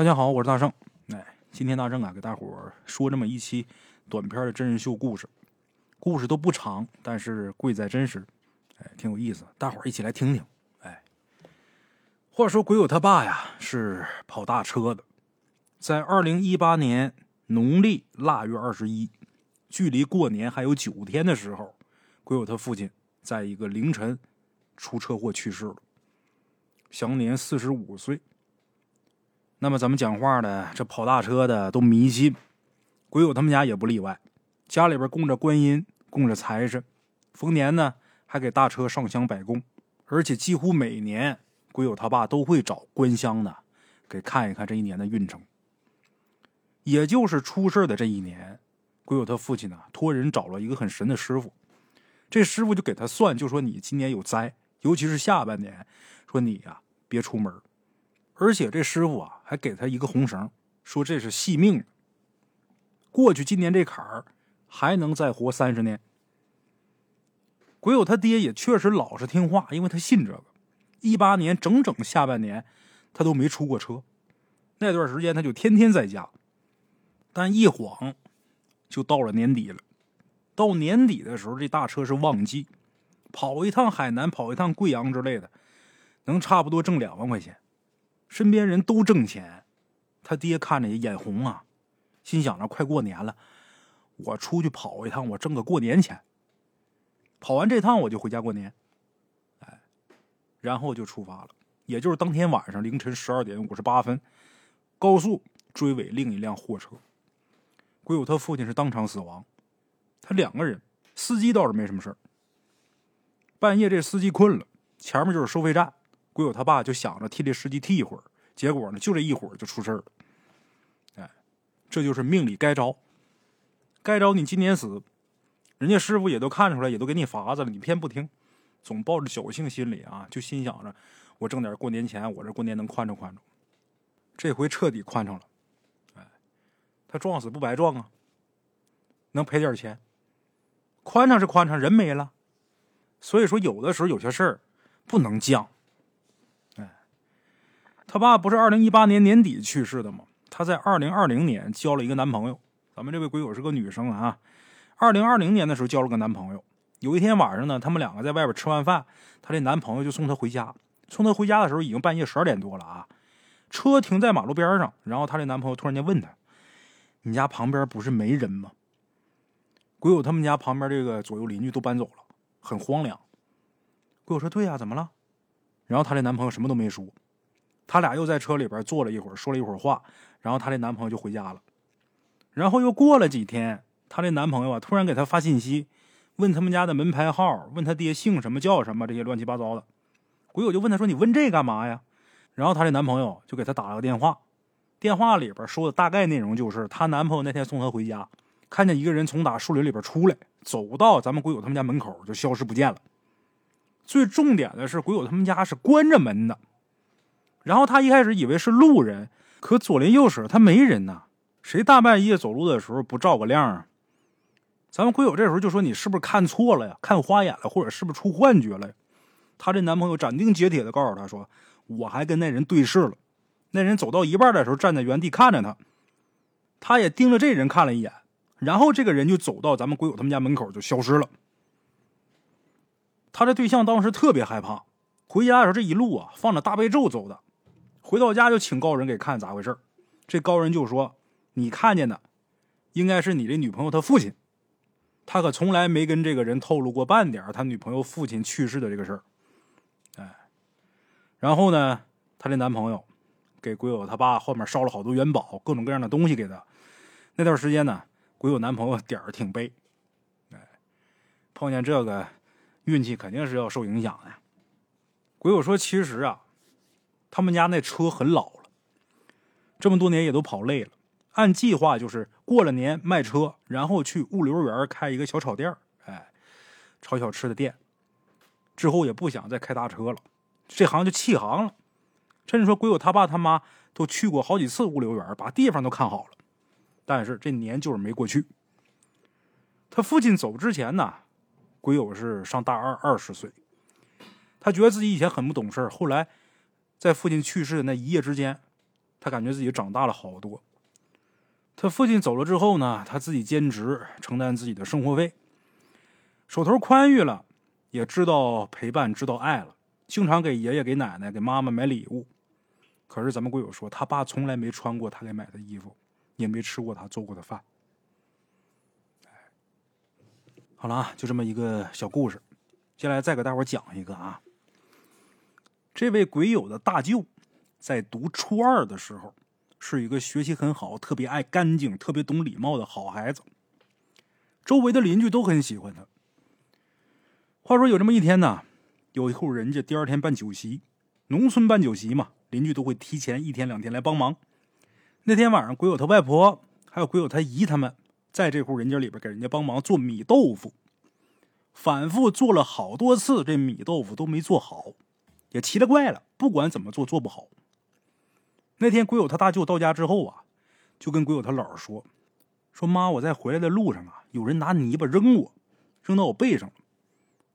大家好，我是大圣。哎，今天大圣啊，给大伙儿说这么一期短片的真人秀故事，故事都不长，但是贵在真实，哎，挺有意思，大伙儿一起来听听。哎，话说鬼友他爸呀是跑大车的，在二零一八年农历腊月二十一，距离过年还有九天的时候，鬼友他父亲在一个凌晨出车祸去世了，享年四十五岁。那么咱们讲话呢这跑大车的都迷信，鬼友他们家也不例外，家里边供着观音，供着财神，逢年呢还给大车上香摆供，而且几乎每年鬼友他爸都会找观香的给看一看这一年的运程。也就是出事的这一年，鬼友他父亲呢托人找了一个很神的师傅，这师傅就给他算，就说你今年有灾，尤其是下半年，说你呀别出门。而且这师傅啊，还给他一个红绳，说这是细命，过去今年这坎儿还能再活三十年。鬼友他爹也确实老实听话，因为他信这个。一八年整整下半年，他都没出过车，那段时间他就天天在家。但一晃就到了年底了，到年底的时候，这大车是旺季，跑一趟海南，跑一趟贵阳之类的，能差不多挣两万块钱。身边人都挣钱，他爹看着也眼红啊，心想着快过年了，我出去跑一趟，我挣个过年钱。跑完这趟我就回家过年，哎，然后就出发了。也就是当天晚上凌晨十二点五十八分，高速追尾另一辆货车，鬼友他父亲是当场死亡，他两个人，司机倒是没什么事半夜这司机困了，前面就是收费站。鬼友他爸就想着替这司机替一会儿，结果呢，就这一会儿就出事了。哎，这就是命里该着，该着你今年死，人家师傅也都看出来，也都给你法子了，你偏不听，总抱着侥幸心理啊，就心想着我挣点过年钱，我这过年能宽敞宽敞。这回彻底宽敞了，哎，他撞死不白撞啊，能赔点钱，宽敞是宽敞，人没了。所以说，有的时候有些事儿不能犟。他爸不是二零一八年年底去世的吗？他在二零二零年交了一个男朋友。咱们这位鬼友是个女生啊。二零二零年的时候交了个男朋友。有一天晚上呢，他们两个在外边吃完饭，她这男朋友就送她回家。送她回家的时候已经半夜十二点多了啊。车停在马路边上，然后她这男朋友突然间问她：“你家旁边不是没人吗？”鬼友他们家旁边这个左右邻居都搬走了，很荒凉。鬼友说：“对呀，怎么了？”然后她这男朋友什么都没说。他俩又在车里边坐了一会儿，说了一会儿话，然后她这男朋友就回家了。然后又过了几天，她这男朋友啊突然给她发信息，问他们家的门牌号，问他爹姓什么叫什么，这些乱七八糟的。鬼友就问他说：“你问这干嘛呀？”然后她这男朋友就给她打了个电话，电话里边说的大概内容就是她男朋友那天送她回家，看见一个人从打树林里边出来，走到咱们鬼友他们家门口就消失不见了。最重点的是，鬼友他们家是关着门的。然后他一开始以为是路人，可左邻右舍他没人呐，谁大半夜走路的时候不照个亮啊？咱们鬼友这时候就说：“你是不是看错了呀？看花眼了，或者是不是出幻觉了？”呀？她这男朋友斩钉截铁的告诉她说：“我还跟那人对视了，那人走到一半的时候站在原地看着他，他也盯着这人看了一眼，然后这个人就走到咱们鬼友他们家门口就消失了。”他这对象当时特别害怕，回家的时候这一路啊放着大悲咒走的。回到家就请高人给看咋回事这高人就说：“你看见的，应该是你这女朋友她父亲，他可从来没跟这个人透露过半点他女朋友父亲去世的这个事儿。”哎，然后呢，他这男朋友给鬼友他爸后面烧了好多元宝，各种各样的东西给他。那段时间呢，鬼友男朋友点儿挺背，哎，碰见这个运气肯定是要受影响的。鬼友说：“其实啊。”他们家那车很老了，这么多年也都跑累了。按计划就是过了年卖车，然后去物流园开一个小炒店哎，炒小吃的店。之后也不想再开大车了，这行就弃行了。甚至说鬼友他爸他妈都去过好几次物流园，把地方都看好了，但是这年就是没过去。他父亲走之前呢，鬼友是上大二，二十岁。他觉得自己以前很不懂事后来。在父亲去世的那一夜之间，他感觉自己长大了好多。他父亲走了之后呢，他自己兼职承担自己的生活费，手头宽裕了，也知道陪伴，知道爱了，经常给爷爷、给奶奶、给妈妈买礼物。可是咱们贵友说，他爸从来没穿过他给买的衣服，也没吃过他做过的饭。好了啊，就这么一个小故事。接下来再给大伙讲一个啊，这位鬼友的大舅在读初二的时候。是一个学习很好、特别爱干净、特别懂礼貌的好孩子，周围的邻居都很喜欢他。话说有这么一天呢，有一户人家第二天办酒席，农村办酒席嘛，邻居都会提前一天两天来帮忙。那天晚上，鬼友他外婆还有鬼友他姨他们在这户人家里边给人家帮忙做米豆腐，反复做了好多次，这米豆腐都没做好，也奇了怪了，不管怎么做做不好。那天鬼友他大舅到家之后啊，就跟鬼友他姥说：“说妈，我在回来的路上啊，有人拿泥巴扔我，扔到我背上，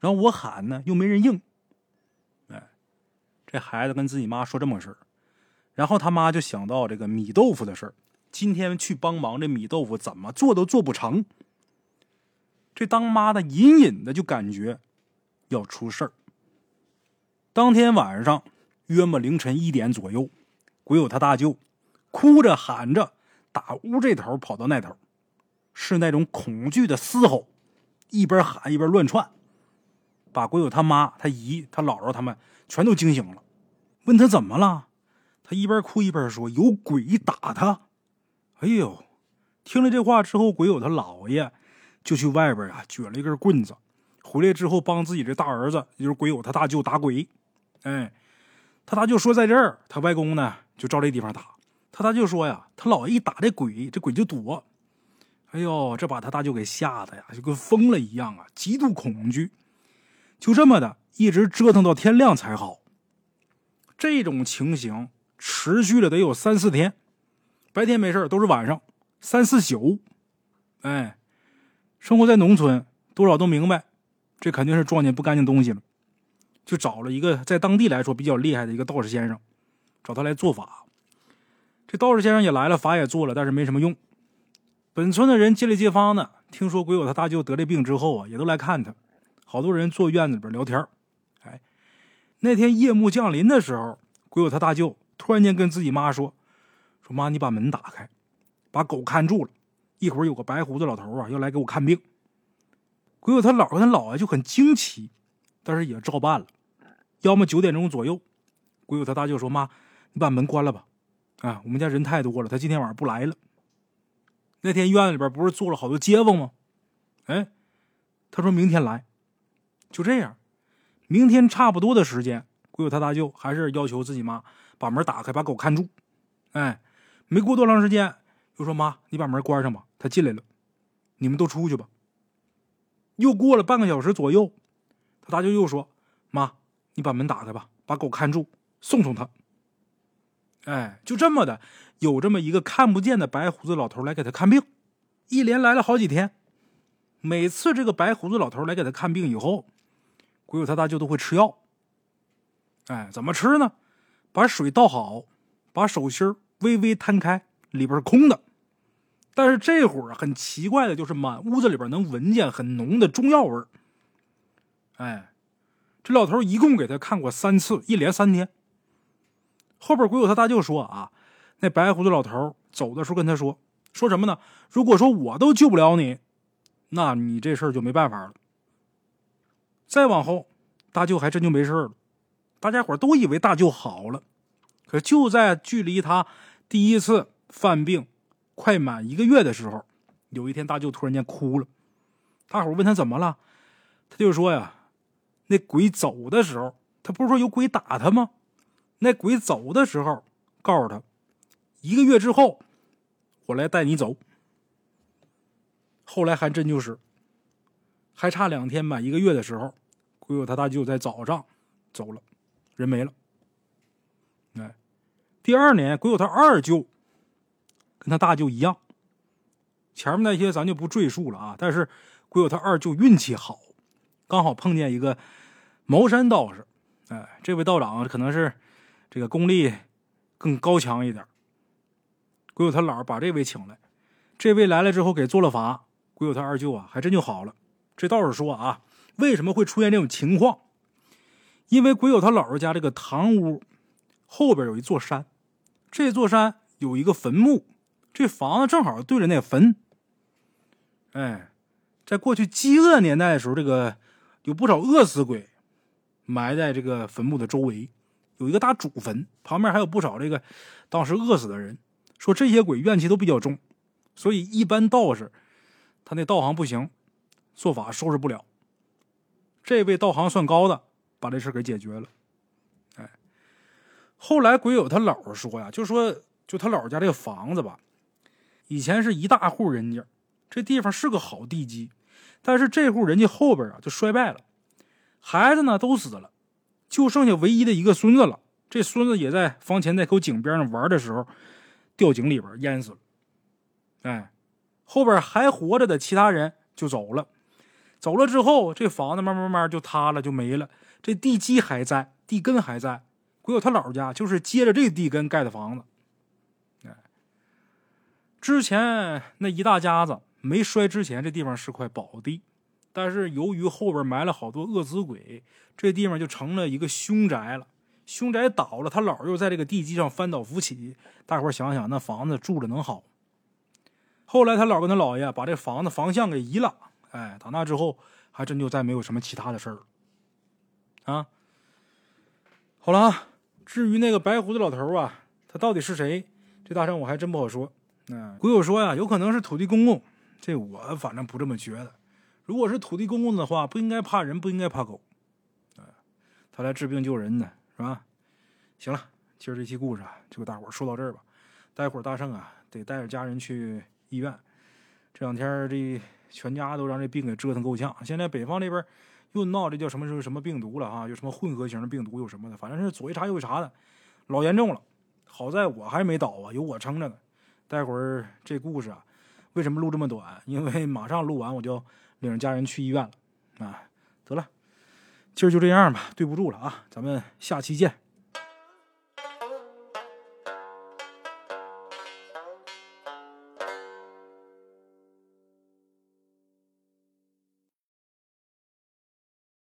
然后我喊呢，又没人应。”哎，这孩子跟自己妈说这么个事儿，然后他妈就想到这个米豆腐的事儿，今天去帮忙，这米豆腐怎么做都做不成。这当妈的隐隐的就感觉要出事儿。当天晚上约么凌晨一点左右。鬼友他大舅哭着喊着，打屋这头跑到那头，是那种恐惧的嘶吼，一边喊一边乱窜，把鬼友他妈、他姨、他姥姥他们全都惊醒了。问他怎么了，他一边哭一边说：“有鬼打他。”哎呦，听了这话之后，鬼友他姥爷就去外边啊撅了一根棍子，回来之后帮自己这大儿子，也就是鬼友他大舅打鬼。哎，他大舅说在这儿，他外公呢？就照这地方打，他大舅说呀，他姥爷一打这鬼，这鬼就躲。哎呦，这把他大舅给吓得呀，就跟疯了一样啊，极度恐惧。就这么的，一直折腾到天亮才好。这种情形持续了得有三四天，白天没事都是晚上三四宿。哎，生活在农村，多少都明白，这肯定是撞见不干净东西了。就找了一个在当地来说比较厉害的一个道士先生。找他来做法，这道士先生也来了，法也做了，但是没什么用。本村的人街里街坊的，听说鬼友他大舅得了病之后啊，也都来看他。好多人坐院子里边聊天哎，那天夜幕降临的时候，鬼友他大舅突然间跟自己妈说：“说妈，你把门打开，把狗看住了，一会儿有个白胡子老头啊要来给我看病。”鬼友他姥跟他姥爷就很惊奇，但是也照办了。要么九点钟左右，鬼友他大舅说：“妈。”你把门关了吧，啊，我们家人太多了，他今天晚上不来了。那天院子里边不是坐了好多街坊吗？哎，他说明天来，就这样，明天差不多的时间，鬼友他大舅还是要求自己妈把门打开，把狗看住。哎，没过多长时间，又说妈，你把门关上吧，他进来了，你们都出去吧。又过了半个小时左右，他大舅又说，妈，你把门打开吧，把狗看住，送送他。哎，就这么的，有这么一个看不见的白胡子老头来给他看病，一连来了好几天。每次这个白胡子老头来给他看病以后，鬼友他大舅都会吃药。哎，怎么吃呢？把水倒好，把手心微微摊开，里边是空的。但是这会儿很奇怪的，就是满屋子里边能闻见很浓的中药味儿。哎，这老头一共给他看过三次，一连三天。后边鬼友他大舅说啊，那白胡子老头走的时候跟他说，说什么呢？如果说我都救不了你，那你这事儿就没办法了。再往后，大舅还真就没事了，大家伙都以为大舅好了。可就在距离他第一次犯病快满一个月的时候，有一天大舅突然间哭了。大伙问他怎么了，他就说呀，那鬼走的时候，他不是说有鬼打他吗？那鬼走的时候，告诉他，一个月之后，我来带你走。后来还真就是，还差两天满一个月的时候，鬼友他大舅在早上走了，人没了。哎，第二年，鬼友他二舅跟他大舅一样，前面那些咱就不赘述了啊。但是鬼友他二舅运气好，刚好碰见一个茅山道士。哎，这位道长可能是。这个功力更高强一点，鬼友他姥把这位请来，这位来了之后给做了法，鬼友他二舅啊还真就好了。这道士说啊，为什么会出现这种情况？因为鬼友他姥姥家这个堂屋后边有一座山，这座山有一个坟墓，这房子正好对着那坟。哎，在过去饥饿年代的时候，这个有不少饿死鬼埋在这个坟墓的周围，有一个大主坟，旁边还有不少这个当时饿死的人。说这些鬼怨气都比较重，所以一般道士他那道行不行，做法收拾不了。这位道行算高的，把这事给解决了。哎，后来鬼友他姥姥说呀，就说就他姥姥家这个房子吧，以前是一大户人家。这地方是个好地基，但是这户人家后边啊就衰败了，孩子呢都死了，就剩下唯一的一个孙子了。这孙子也在房前那口井边上玩的时候，掉井里边淹死了。哎，后边还活着的其他人就走了，走了之后，这房子慢慢慢就塌了，就没了。这地基还在，地根还在。鬼友他姥家就是接着这地根盖的房子。哎，之前那一大家子。没摔之前，这地方是块宝地，但是由于后边埋了好多饿死鬼，这地方就成了一个凶宅了。凶宅倒了，他姥又在这个地基上翻倒扶起，大伙想想，那房子住着能好？后来他姥跟他姥爷把这房子房向给移了，哎，打那之后，还真就再没有什么其他的事儿啊。好了啊，至于那个白胡子老头啊，他到底是谁？这大圣我还真不好说。嗯，鬼友说呀，有可能是土地公公。这我反正不这么觉得。如果是土地公公的话，不应该怕人，不应该怕狗，啊，他来治病救人呢，是吧？行了，今儿这期故事啊，就给大伙儿说到这儿吧。待会儿大圣啊，得带着家人去医院。这两天这全家都让这病给折腾够呛。现在北方这边又闹这叫什么什么什么病毒了啊？有什么混合型的病毒，有什么的，反正是左一茬右一茬的，老严重了。好在我还没倒啊，有我撑着呢。待会儿这故事啊。为什么录这么短？因为马上录完我就领着家人去医院了。啊，得了，今儿就这样吧，对不住了啊，咱们下期见。